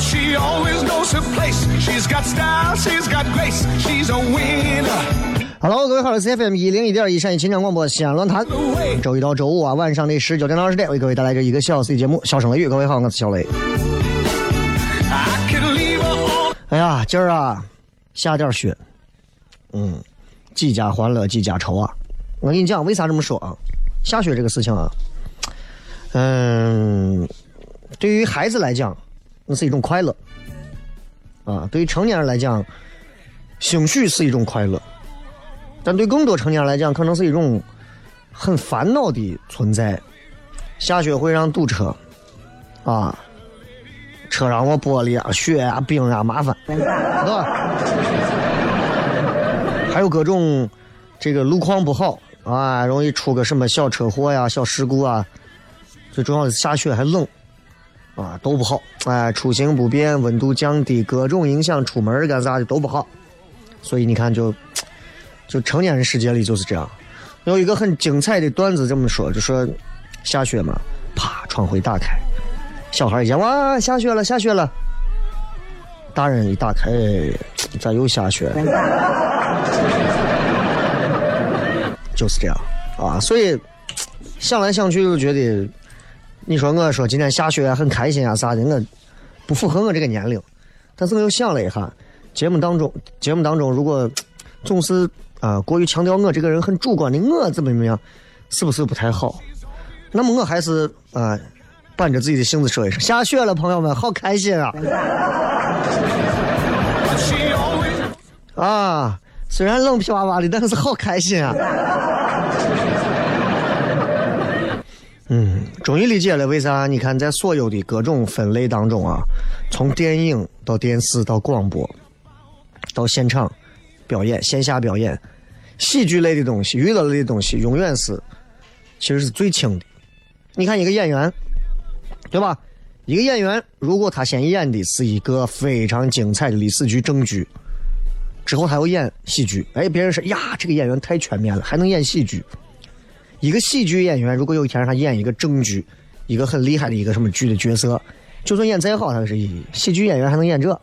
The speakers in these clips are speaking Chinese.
She always knows her place. She's got style, she's got grace. She's a winner. Hello，各位好，我是 FM 一零一点一陕西秦腔广播西安论坛，周一到周五啊晚上的十九点到二十点为各位带来这一个小时的节目《笑声雷雨》。各位好，我是小雷。哎呀，今儿啊下点雪，嗯，几家欢乐几家愁啊。我跟你讲，为啥这么说啊？下雪这个事情啊，嗯，对于孩子来讲，那是一种快乐啊；对于成年人来讲，兴许是一种快乐，但对更多成年人来讲，可能是一种很烦恼的存在。下雪会让堵车啊，车上我玻璃啊、雪啊、冰啊，麻烦，对吧？还有各种这个路况不好啊，容易出个什么小车祸呀、小事故啊。最重要的是下雪还冷啊，都不好。哎，出行不便，温度降低，各种影响，出门干啥的都不好。所以你看就，就成年人世界里就是这样。有一个很精彩的段子这么说，就说下雪嘛，啪，窗户一打开，小孩一见哇，下雪了，下雪了。大人一打开，咋又下雪？就是这样啊，所以想来想去就觉得，你说我说今天下雪很开心啊啥的，我不符合我这个年龄。但是我又想了一下，节目当中节目当中如果总是啊过于强调我这个人很主观的我怎么怎么样，是不是不太好？那么我还是啊板着自己的性子说一声：下雪了，朋友们，好开心啊！啊，虽然冷皮哇哇的，但是好开心啊！嗯，终于理解了为啥你看，在所有的各种分类当中啊，从电影到电视到广播，到现场表演、线下表演，喜剧类的东西、娱乐类的东西，永远是其实是最轻的。你看一个演员，对吧？一个演员如果他先演的是一个非常精彩的历史剧、正剧，之后他又演喜剧，哎，别人说呀，这个演员太全面了，还能演喜剧。一个喜剧演员，如果有一天让他演一个正剧，一个很厉害的一个什么剧的角色，就算演再好，他是一喜剧演员还能演这？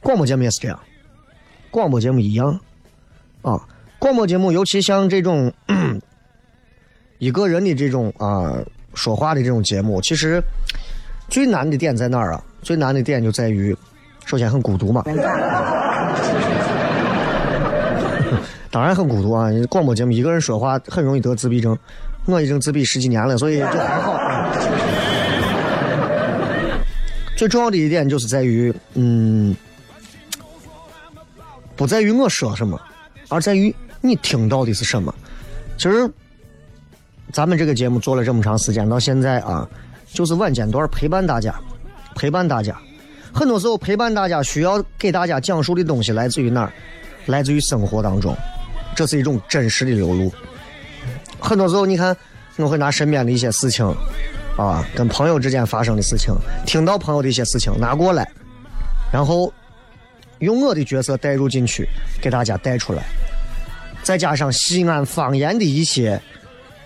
广播节目也是这样，广播节目一样啊。广播节目尤其像这种一个人的这种啊说话的这种节目，其实最难的点在哪儿啊？最难的点就在于，首先很孤独嘛。当然很孤独啊！广播节目一个人说话很容易得自闭症，我已经自闭十几年了，所以就还好。最重要的一点就是在于，嗯，不在于我说什么，而在于你听到的是什么。其实，咱们这个节目做了这么长时间，到现在啊，就是晚间段陪伴大家，陪伴大家。很多时候，陪伴大家需要给大家讲述的东西来自于哪儿？来自于生活当中，这是一种真实的流露。很多时候，你看，我会拿身边的一些事情，啊，跟朋友之间发生的事情，听到朋友的一些事情拿过来，然后用我的角色带入进去，给大家带出来，再加上西安方言的一些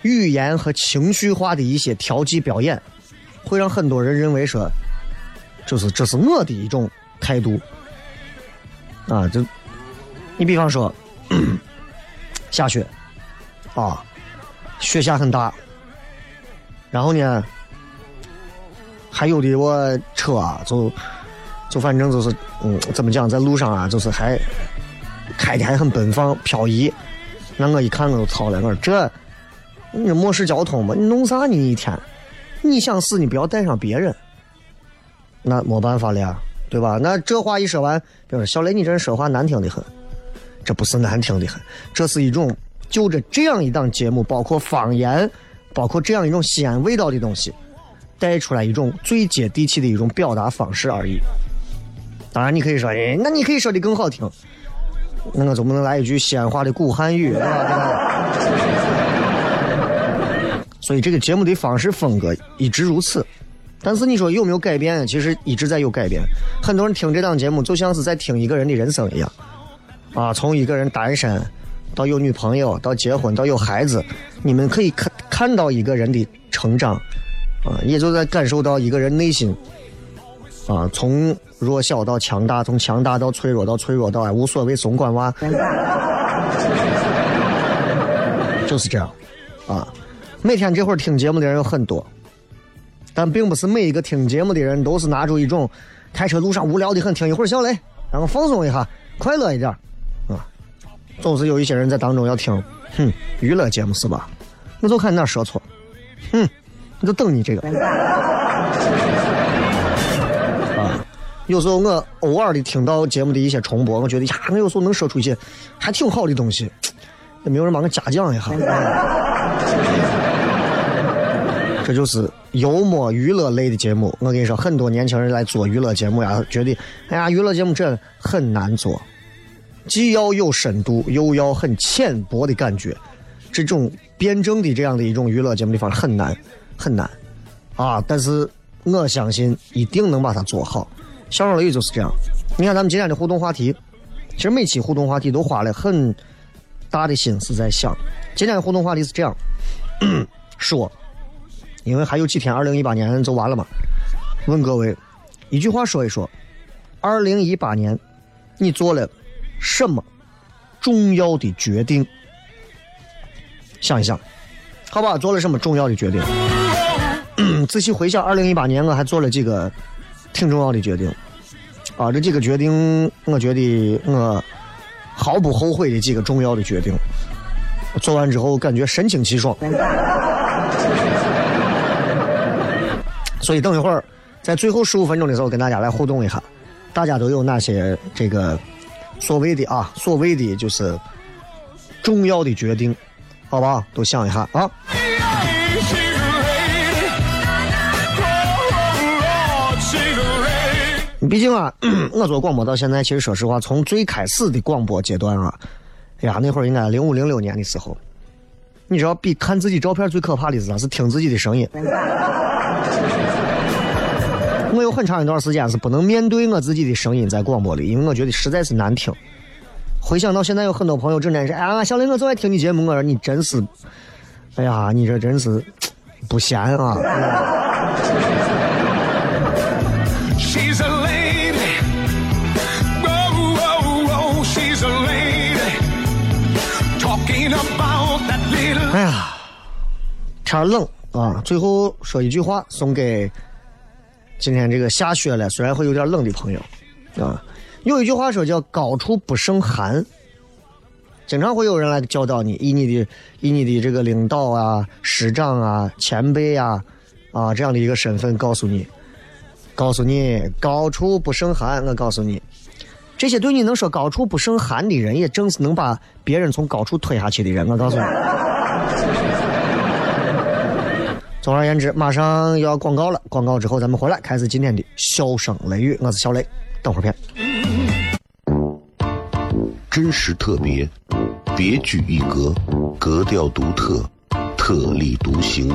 语言和情绪化的一些调剂表演，会让很多人认为说，就是这是我的一种态度，啊，就你比方说下雪，啊。雪下很大，然后呢，还有的我车啊，就就反正就是，嗯，怎么讲，在路上啊，就是还开的还很奔放漂移。那我一看我就操了，我说这你漠视交通嘛？你弄啥呢？一天，你想死你不要带上别人，那没办法了呀，对吧？那这话一说完，别说小雷，你这人说话难听的很，这不是难听的很，这是一种。就着这样一档节目，包括方言，包括这样一种西安味道的东西，带出来一种最接地气的一种表达方式而已。当然，你可以说，哎，那你可以说的更好听，那我总不能来一句西安话的古汉语，对吧？所以这个节目的方式风格一直如此。但是你说有没有改变？其实一直在有改变。很多人听这档节目，就像是在听一个人的人生一样，啊，从一个人单身。到有女朋友，到结婚，到有孩子，你们可以看看到一个人的成长，啊，也就在感受到一个人内心，啊，从弱小到强大，从强大到脆弱，到脆弱到哎无所谓，怂管娃，就是这样，啊，每天这会儿听节目的人有很多，但并不是每一个听节目的人都是拿出一种开车路上无聊的很，听一会儿小雷，然后放松一下，快乐一点。总是有一些人在当中要听，哼，娱乐节目是吧？我就看你哪说错，哼，我就等你这个。啊，有时候我偶尔的听到节目的一些重播，我觉得呀，我有时候能说出一些还挺好的东西，也没有人帮我嘉奖一下。这就是幽默娱乐类的节目。我跟你说，很多年轻人来做娱乐节目呀，觉得哎呀，娱乐节目这很难做。既要有深度，又要很浅薄的感觉，这种辩证的这样的一种娱乐节目的方式很难，很难啊！但是我相信一定能把它做好。小声雷就是这样。你看咱们今天的互动话题，其实每期互动话题都花了很大的心思在想。今天的互动话题是这样说，因为还有几天，二零一八年就完了嘛。问各位一句话说一说，二零一八年你做了。什么重要的决定？想一想，好吧，做了什么重要的决定？仔细回想，二零一八年我还做了几个挺重要的决定啊！这几个决定，我觉得我毫不后悔的几个重要的决定，做完之后感觉神清气爽。所以等一会儿，在最后十五分钟的时候，跟大家来互动一下，大家都有哪些这个？所谓的啊，所谓的就是重要的决定，好吧，都想一下啊。毕竟啊，我做广播到现在，其实说实话，从最开始的广播阶段啊，哎呀，那会儿应该零五零六年的时候，你知道，比看自己照片最可怕的是啥？是听自己的声音。我有很长一段时间是不能面对我自己的声音在广播里，因为我觉得实在是难听。回想到现在，有很多朋友整天说：“哎呀，小林，我就爱听你节目。”我说：“你真是，哎呀，你这真是不闲啊！”哎呀，天冷啊！最后说一句话，送给。今天这个下雪了，虽然会有点冷的朋友，啊，有一句话说叫“高处不胜寒”，经常会有人来教导你，以你的以你的这个领导啊、师长啊、前辈啊，啊这样的一个身份告诉你，告诉你“高处不胜寒”。我告诉你，这些对你能说“高处不胜寒”的人，也正是能把别人从高处推下去的人。我告诉你，总而言之，马上要广告了，广告之后咱们回来开始今天的笑声雷雨，我是小雷，等会儿片。真实特别，别具一格，格调独特，特立独行，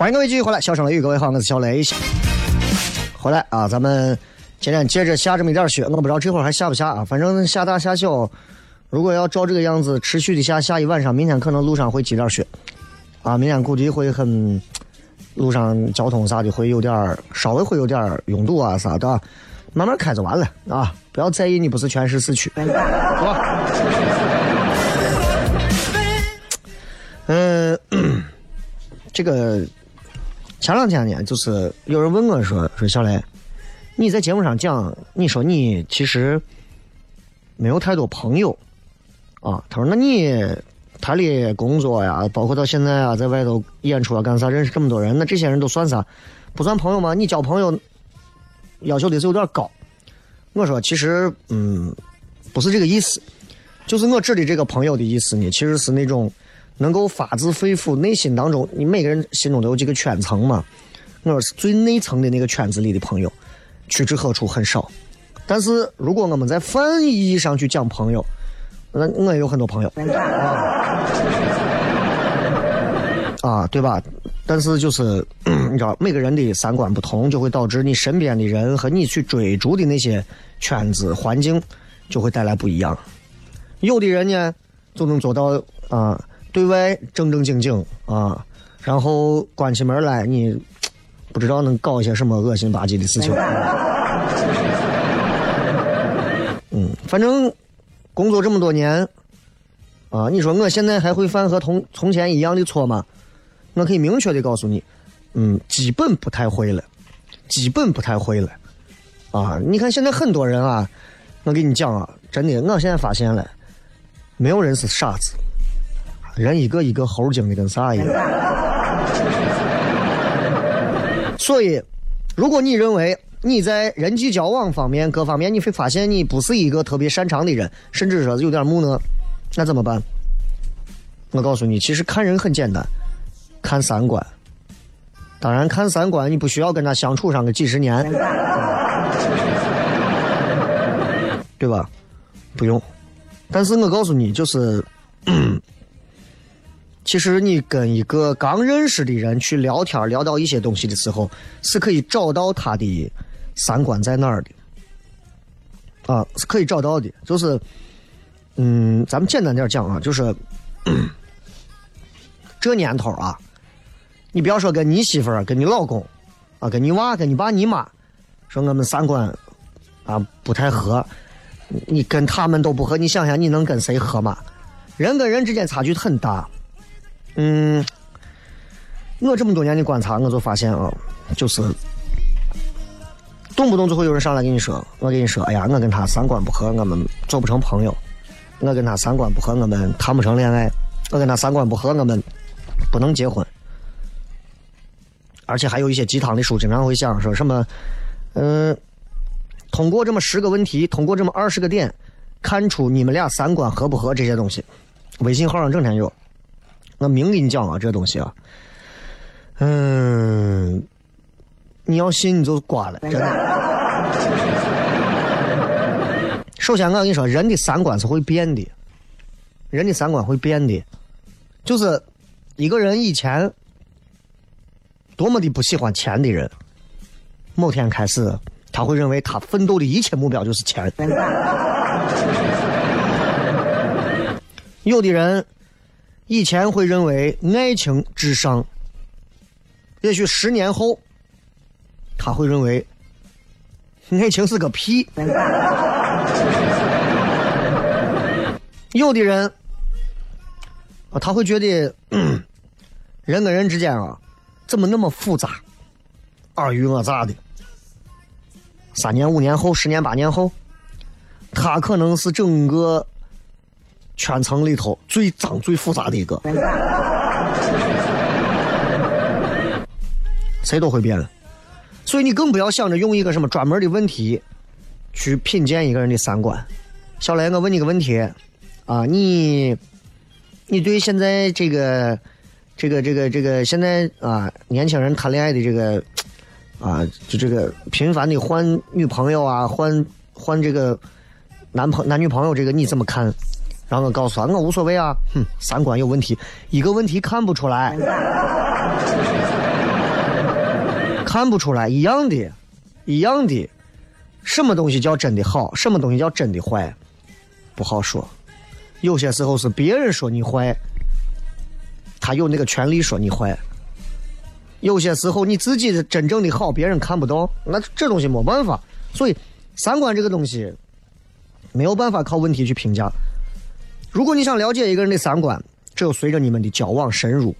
欢迎各位继续回来，笑声雷雨，各位好，我是小雷。回来啊，咱们今天接着下这么一点雪，我不知道这会儿还下不下啊，反正下大下小，如果要照这个样子持续的下，下一晚上，明天可能路上会积点雪，啊，明天估计会很，路上交通啥的会有点儿，稍微会有点儿拥堵啊啥的，慢慢开就完了啊，不要在意你不是全市市区，好吧？嗯，这个。前两天呢，就是有人问我说：“说小雷，你在节目上讲，你说你其实没有太多朋友啊。”他说：“那你台里工作呀，包括到现在啊，在外头演出啊，干啥认识这么多人，那这些人都算啥？不算朋友吗？你交朋友要求的是有点高。”我说：“其实，嗯，不是这个意思，就是我指的这个朋友的意思呢，其实是那种。”能够发自肺腑、内心当中，你每个人心中都有几个圈层嘛？我说是最内层的那个圈子里的朋友，屈指可数很少。但是如果我们在泛意义上去讲朋友，那我也有很多朋友啊，对吧？但是就是你知道，每个人的三观不同，就会导致你身边的人和你去追逐的那些圈子环境就会带来不一样。有的人呢，就能做到啊。对外正正经经啊，然后关起门来，你不知道能搞一些什么恶心吧唧的事情。嗯，反正工作这么多年啊，你说我现在还会犯和从从前一样的错吗？我可以明确的告诉你，嗯，基本不太会了，基本不太会了。啊，你看现在很多人啊，我跟你讲啊，真的，我现在发现了，没有人是傻子。人一个一个猴精的跟啥一样，所以，如果你认为你在人际交往方面各方面你会发现你不是一个特别擅长的人，甚至说有点木讷，那怎么办？我告诉你，其实看人很简单，看三观。当然，看三观你不需要跟他相处上个几十年，对吧？不用。但是我告诉你，就是。其实你跟一个刚认识的人去聊天，聊到一些东西的时候，是可以找到他的三观在哪儿的，啊，是可以找到的。就是，嗯，咱们简单点讲啊，就是这年头啊，你不要说跟你媳妇儿、跟你老公，啊，跟你娃、跟你爸、你妈，说我们三观啊不太合，你跟他们都不合，你想想你能跟谁合吗？人跟人之间差距很大。嗯，我这么多年的观察，我就发现啊，就是动不动就会有人上来跟你说，我跟你说，哎呀，我跟他三观不合，我们做不成朋友；我跟他三观不合，我们谈不成恋爱；我跟他三观不合，我们不能结婚。而且还有一些鸡汤的书经常会讲说什么，嗯，通过这么十个问题，通过这么二十个点，看出你们俩三观合不合这些东西。微信号上整天有，我明给你讲啊，这东西啊，嗯，你要信你就挂了，真的。首先，我跟你说，人的三观是会变的，人的三观会变的，就是一个人以前多么的不喜欢钱的人，某天开始，他会认为他奋斗的一切目标就是钱。有的人以前会认为爱情至上，也许十年后他会认为爱情是个屁。有的人，他会觉得人跟人之间啊，怎么那么复杂，尔虞我诈的。三年、五年后、十年、八年后，他可能是整个。圈层里头最脏、最复杂的一个，谁都会变的，所以你更不要想着用一个什么专门的问题去品鉴一个人的三观。小雷，我问你个问题啊，你你对现在这个这个这个这个现在啊年轻人谈恋爱的这个啊，就这个频繁的换女朋友啊，换换这个男朋男女朋友，这个你怎么看？然后我告诉他，我无所谓啊，哼，三观有问题，一个问题看不出来，看不出来，一样的，一样的，什么东西叫真的好，什么东西叫真的坏，不好说，有些时候是别人说你坏，他有那个权利说你坏，有些时候你自己的真正的好，别人看不到，那这东西没办法，所以三观这个东西没有办法靠问题去评价。如果你想了解一个人的三观，只有随着你们的交往深入，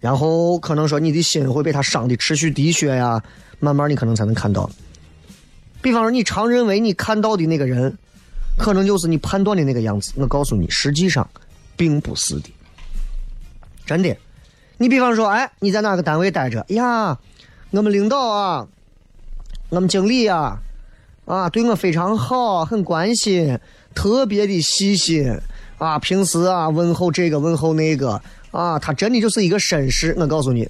然后可能说你的心会被他伤的持续滴血呀，慢慢你可能才能看到。比方说，你常认为你看到的那个人，可能就是你判断的那个样子。我告诉你，实际上并不是的，真的。你比方说，哎，你在哪个单位待着？哎呀，我们领导啊，我们经理呀，啊，对我非常好，很关心。特别的细心啊，平时啊问候这个问候那个啊，他真的就是一个绅士。我告诉你，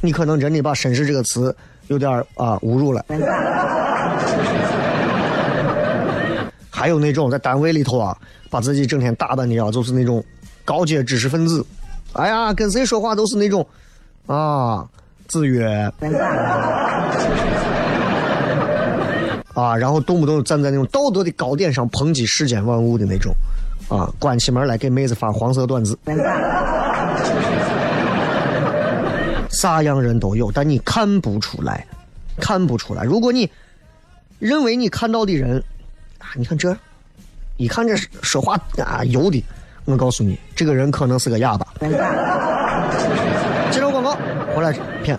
你可能真的把“绅士”这个词有点啊侮辱了。还有那种在单位里头啊，把自己整天打扮的啊，就是那种高阶知识分子。哎呀，跟谁说话都是那种啊子曰。啊，然后动不动站在那种道德的高点上抨击世间万物的那种，啊，关起门来给妹子发黄色段子，啥样人都有，但你看不出来，看不出来。如果你认为你看到的人，啊，你看这，一看这说话啊油的，我告诉你，这个人可能是个哑巴。接着广告，回来片，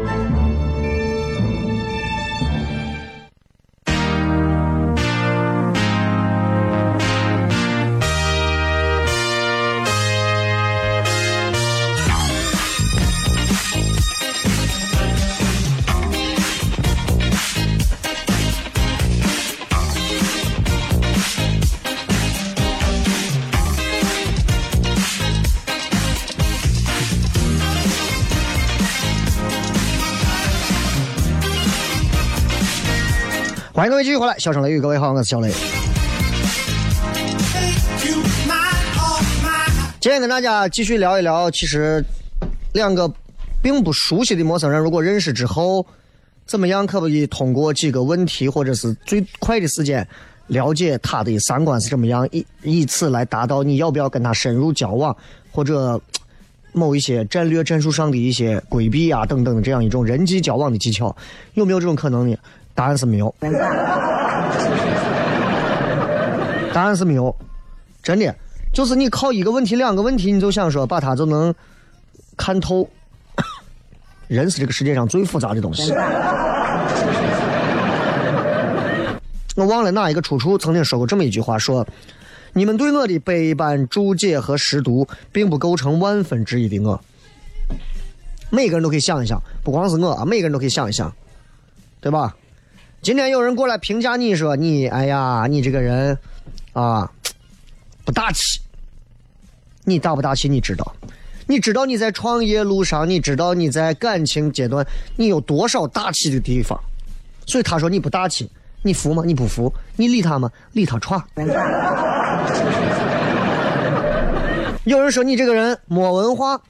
欢迎各位继续回来，笑声雷雨，各位好，我是小雷。今天跟大家继续聊一聊，其实两个并不熟悉的陌生人，如果认识之后，怎么样可不可以通过几个问题或者是最快的时间了解他的三观是怎么样，以以此来达到你要不要跟他深入交往，或者某一些战略战术上的一些规避啊等等的这样一种人际交往的技巧，有没有这种可能呢？答案是没有。答案是没有，真的，就是你靠一个问题、两个问题，你就想说把它就能看透。人是这个世界上最复杂的东西。我忘了哪一个出处曾经说过这么一句话：说你们对我的百般注解和识读，并不构成万分之一的我。每个人都可以想一想，不光是我啊，每个人都可以想一想，对吧？今天有人过来评价你说你，哎呀，你这个人啊不大气。你大不大气？你知道？你知道你在创业路上，你知道你在感情阶段你有多少大气的地方？所以他说你不大气，你服吗？你不服？你理他吗？理他闯。有人说你这个人没文化。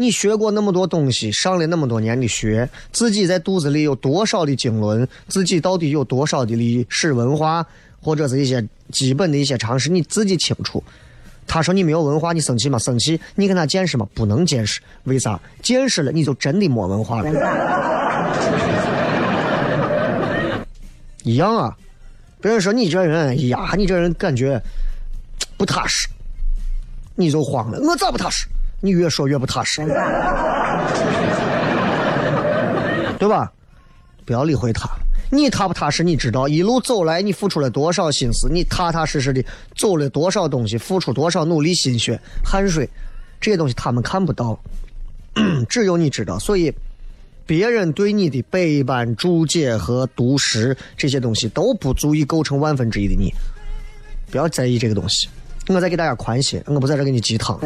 你学过那么多东西，上了那么多年的学，自己在肚子里有多少的经纶，自己到底有多少的历史文化，或者是一些基本的一些常识，你自己清楚。他说你没有文化，你生气吗？生气。你跟他见识吗？不能见识。为啥？见识了你就真的没文化了。一样啊。别人说你这人，哎呀，你这人感觉不踏实，你就慌了。我咋不踏实？你越说越不踏实，对吧？不要理会他，你踏不踏实？你知道一路走来，你付出了多少心思？你踏踏实实的走了多少东西？付出多少努力、心血、汗水？这些东西他们看不到，只有你知道。所以，别人对你的百般注解和读识，这些东西都不足以构成万分之一的你。不要在意这个东西。我在给大家宽心，我不在这给你鸡汤。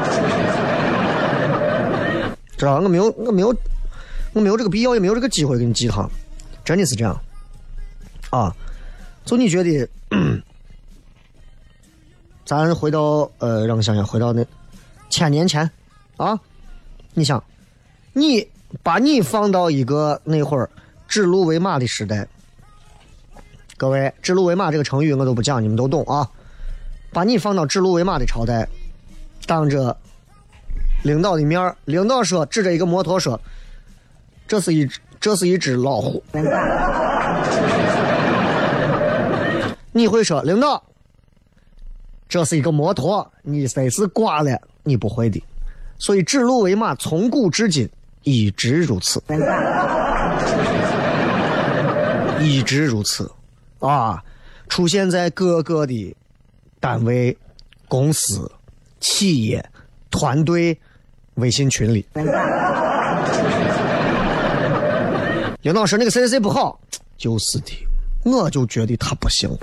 知道我没有，我没有，我没有这个必要，也没有这个机会给你鸡汤，真的是这样。啊，就你觉得，咱回到呃，让我想想，回到那千年前啊，你想，你把你放到一个那会儿指鹿为马的时代，各位，指鹿为马这个成语我都不讲，你们都懂啊。把你放到指鹿为马的朝代，当着领导的面儿，领导说指着一个摩托说：“这是一只这是一只老虎。”你会说领导，这是一个摩托，你这是挂了，你不会的。所以指鹿为马从古至今一直如此，一直如此啊！出现在各个的。单位、公司、企业、团队、微信群里，领导说那个谁谁谁不好，就是的，我就觉得他不行，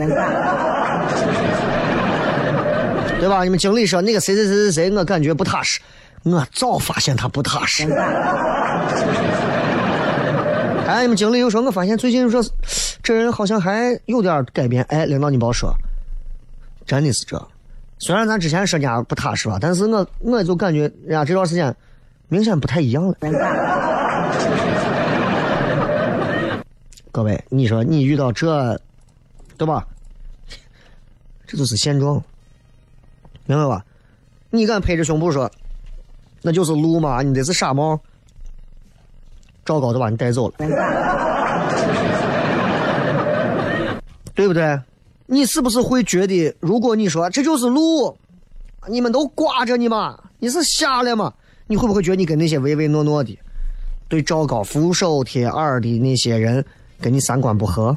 对吧？你们经理说那个谁谁谁谁谁，我感觉不踏实，我早发现他不踏实。哎，你们经理又说，我发现最近说这人好像还有点改变。哎，领导你别说。真的是这，虽然咱之前说人家不踏实吧，但是我我就感觉人家这段时间明显不太一样了。各位，你说你遇到这，对吧？这就是现状，明白吧？你敢拍着胸脯说，那就是路嘛？你这是傻帽？赵高都把你带走了。对不对？你是不是会觉得，如果你说这就是路，你们都挂着你嘛，你是瞎了吗？你会不会觉得你跟那些唯唯诺诺的、对赵高俯首帖耳的那些人，跟你三观不合？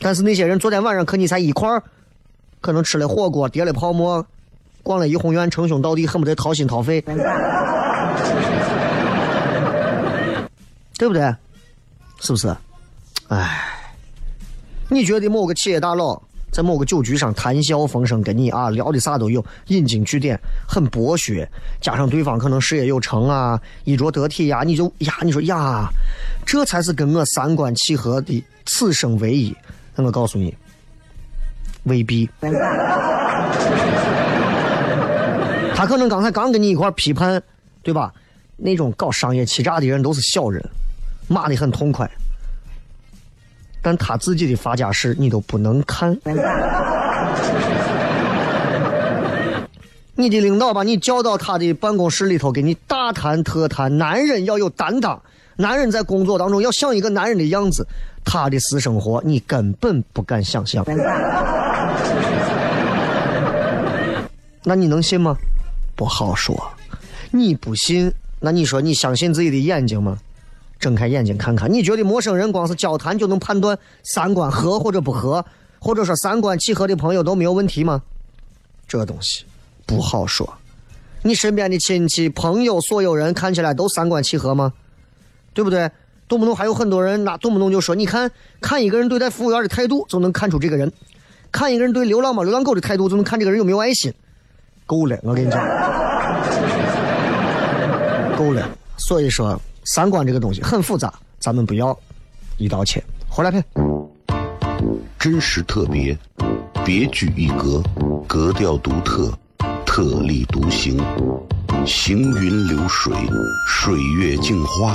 但是那些人昨天晚上和你才一块儿，可能吃了火锅，叠了泡沫，逛了怡红院，称兄道弟，恨不得掏心掏肺，对不对？是不是？唉，你觉得某个企业大佬在某个酒局上谈笑风生，跟你啊聊的啥都有，引经据典，很博学，加上对方可能事业有成啊，衣着得体呀，你就呀，你说呀，这才是跟我三观契合的此生唯一。那我告诉你，未必。他可能刚才刚跟你一块批判，对吧？那种搞商业欺诈的人都是小人，骂的很痛快，但他自己的发家史你都不能看。你的领导把你叫到他的办公室里头，给你大谈特谈，男人要有担当，男人在工作当中要像一个男人的样子。他的私生活你根本不敢想象，那你能信吗？不好说。你不信，那你说你相信自己的眼睛吗？睁开眼睛看看，你觉得陌生人光是交谈就能判断三观合或者不合，或者说三观契合的朋友都没有问题吗？这东西不好说。你身边的亲戚、朋友、所有人看起来都三观契合吗？对不对？动不动还有很多人那动不动就说，你看看一个人对待服务员的态度就能看出这个人，看一个人对流浪猫、流浪狗的态度就能看这个人有没有爱心。够了，我跟你讲，够了。所以说，三观这个东西很复杂，咱们不要一刀切。回来片，真实特别，别具一格，格调独特，特立独行，行云流水，水月镜花，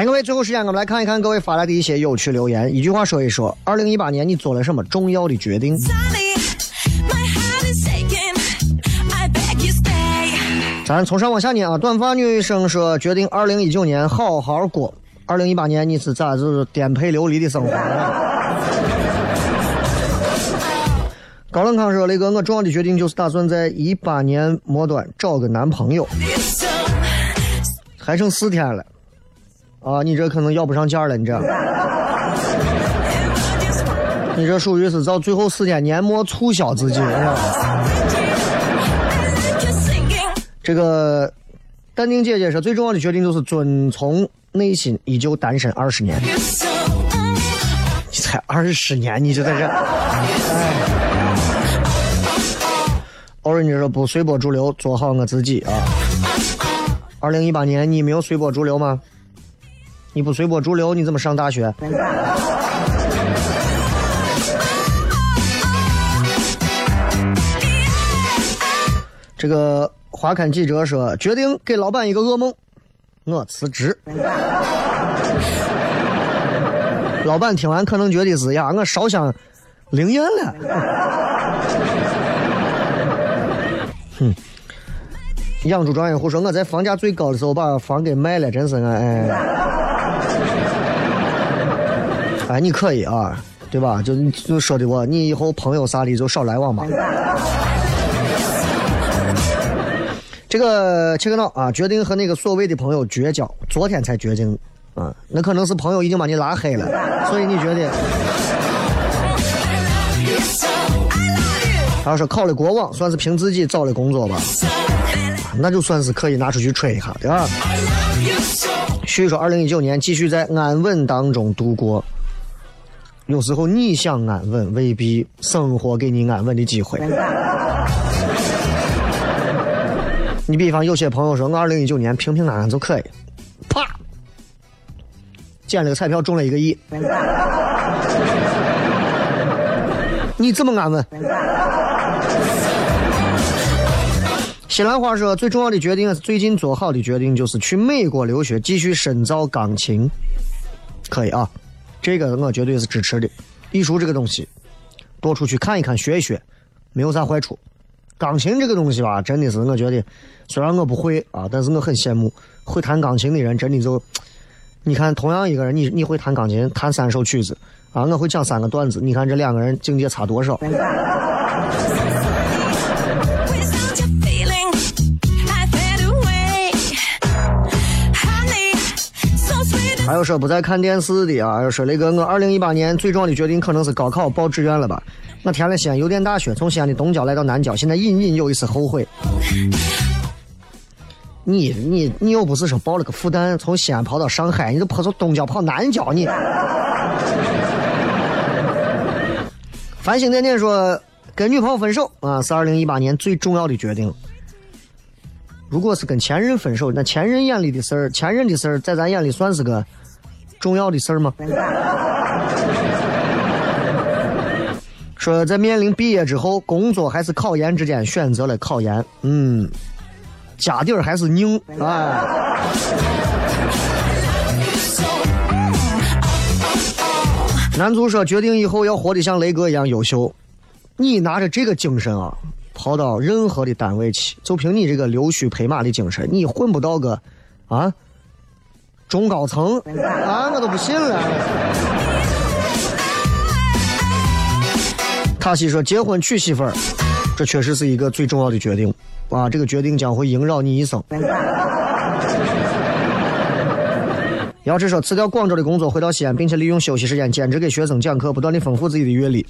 欢迎各位，最后时间我们来看一看各位发来的一些有趣留言。一句话说一说，二零一八年你做了什么重要的决定.咱从上往下念啊。短发女生说，决定二零一九年好好过。二零一八年你是咋子颠沛流离的生活啊？高冷康说：“雷哥，我重要的决定就是打算在一八年末端找个男朋友还剩四天了，啊，你这可能要不上价了，你这，你这属于是到最后四天年末促销自己，是吧？这个淡定姐姐说，最重要的决定就是遵从内心，依旧单身二十年。你才二十年，你就在这。哎。Orange 说不随波逐流，做好我自己啊。二零一八年你没有随波逐流吗？你不随波逐流，你怎么上大学？这个华刊记者说，决定给老板一个噩梦，我辞职。老板听完可能觉得是呀，我烧香灵验了。哼，养猪专业户说我在房价最高的时候把房给卖了，真是我哎。哎，你可以啊，对吧？就就说的我，你以后朋友啥的就少来往吧。这个切克闹啊，决定和那个所谓的朋友绝交，昨天才决定啊，那可能是朋友已经把你拉黑了，所以你觉得？他说考了国网，算是凭自己找的工作吧，那就算是可以拿出去吹一下，对吧？旭说，二零一九年继续在安稳当中度过。有时候你想安稳，未必生活给你安稳的机会。你比方有些朋友说，我二零一九年平平安安就可以，啪，捡了个彩票中了一个亿，你怎么安稳？西兰花说，最重要的决定，最近做好的决定就是去美国留学，继续深造钢琴。可以啊，这个我绝对是支持的。艺术这个东西，多出去看一看，学一学，没有啥坏处。钢琴这个东西吧，真的是我觉得，虽然我不会啊，但是我很羡慕会弹钢琴的人。真的就，你看，同样一个人，你你会弹钢琴，弹三首曲子啊，我会讲三个段子，你看这两个人境界差多少？有说不再看电视的啊，说那个我二零一八年最重要的决定可能是高考报志愿了吧。我填了西安邮电大学，从西安的东郊来到南郊，现在隐隐有一丝后悔。你你你又不是说报了个复旦，从西安跑到上海，你都跑到东郊跑南郊，你。繁星点点说，跟女朋友分手啊，是二零一八年最重要的决定。如果是跟前任分手，那前任眼里的事儿，前任的事儿，在咱眼里算是个重要的事儿吗？说在面临毕业之后，工作还是考研之间选择了考研，嗯，家底儿还是硬，啊。男足说决定以后要活得像雷哥一样优秀，你拿着这个精神啊，跑到任何的单位去，就凭你这个溜须拍马的精神，你混不到个啊中高层啊，我都不信了。卡西说：“结婚娶媳妇儿，这确实是一个最重要的决定啊！这个决定将会萦绕你一生。”姚志说：“辞掉广州的工作，回到西安，并且利用休息时间兼职给学生讲课，不断的丰富自己的阅历。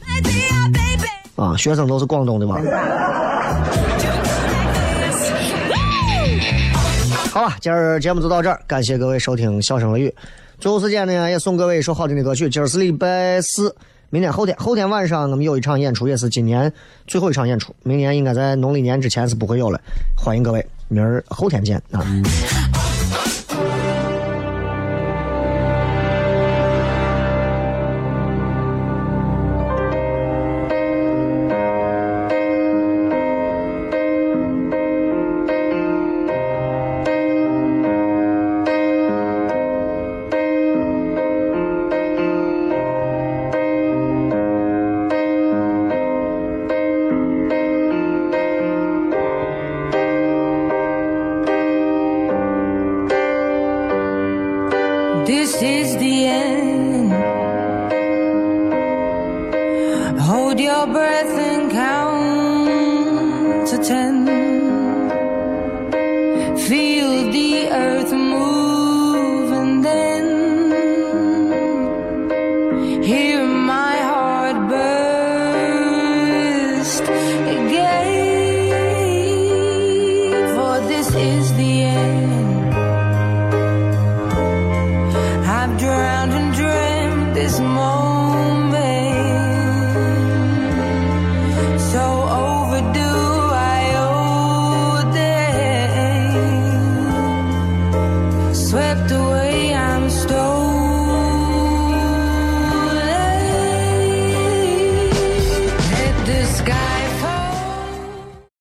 啊，学生都是广东的嘛。好吧，今儿节目就到这儿，感谢各位收听《笑声雷雨》。最后时间呢，也送各位一首好听的歌曲。今儿是礼拜四，明天后天，后天晚上我们有一场演出，也是今年最后一场演出。明年应该在农历年之前是不会有了，欢迎各位，明儿后天见啊！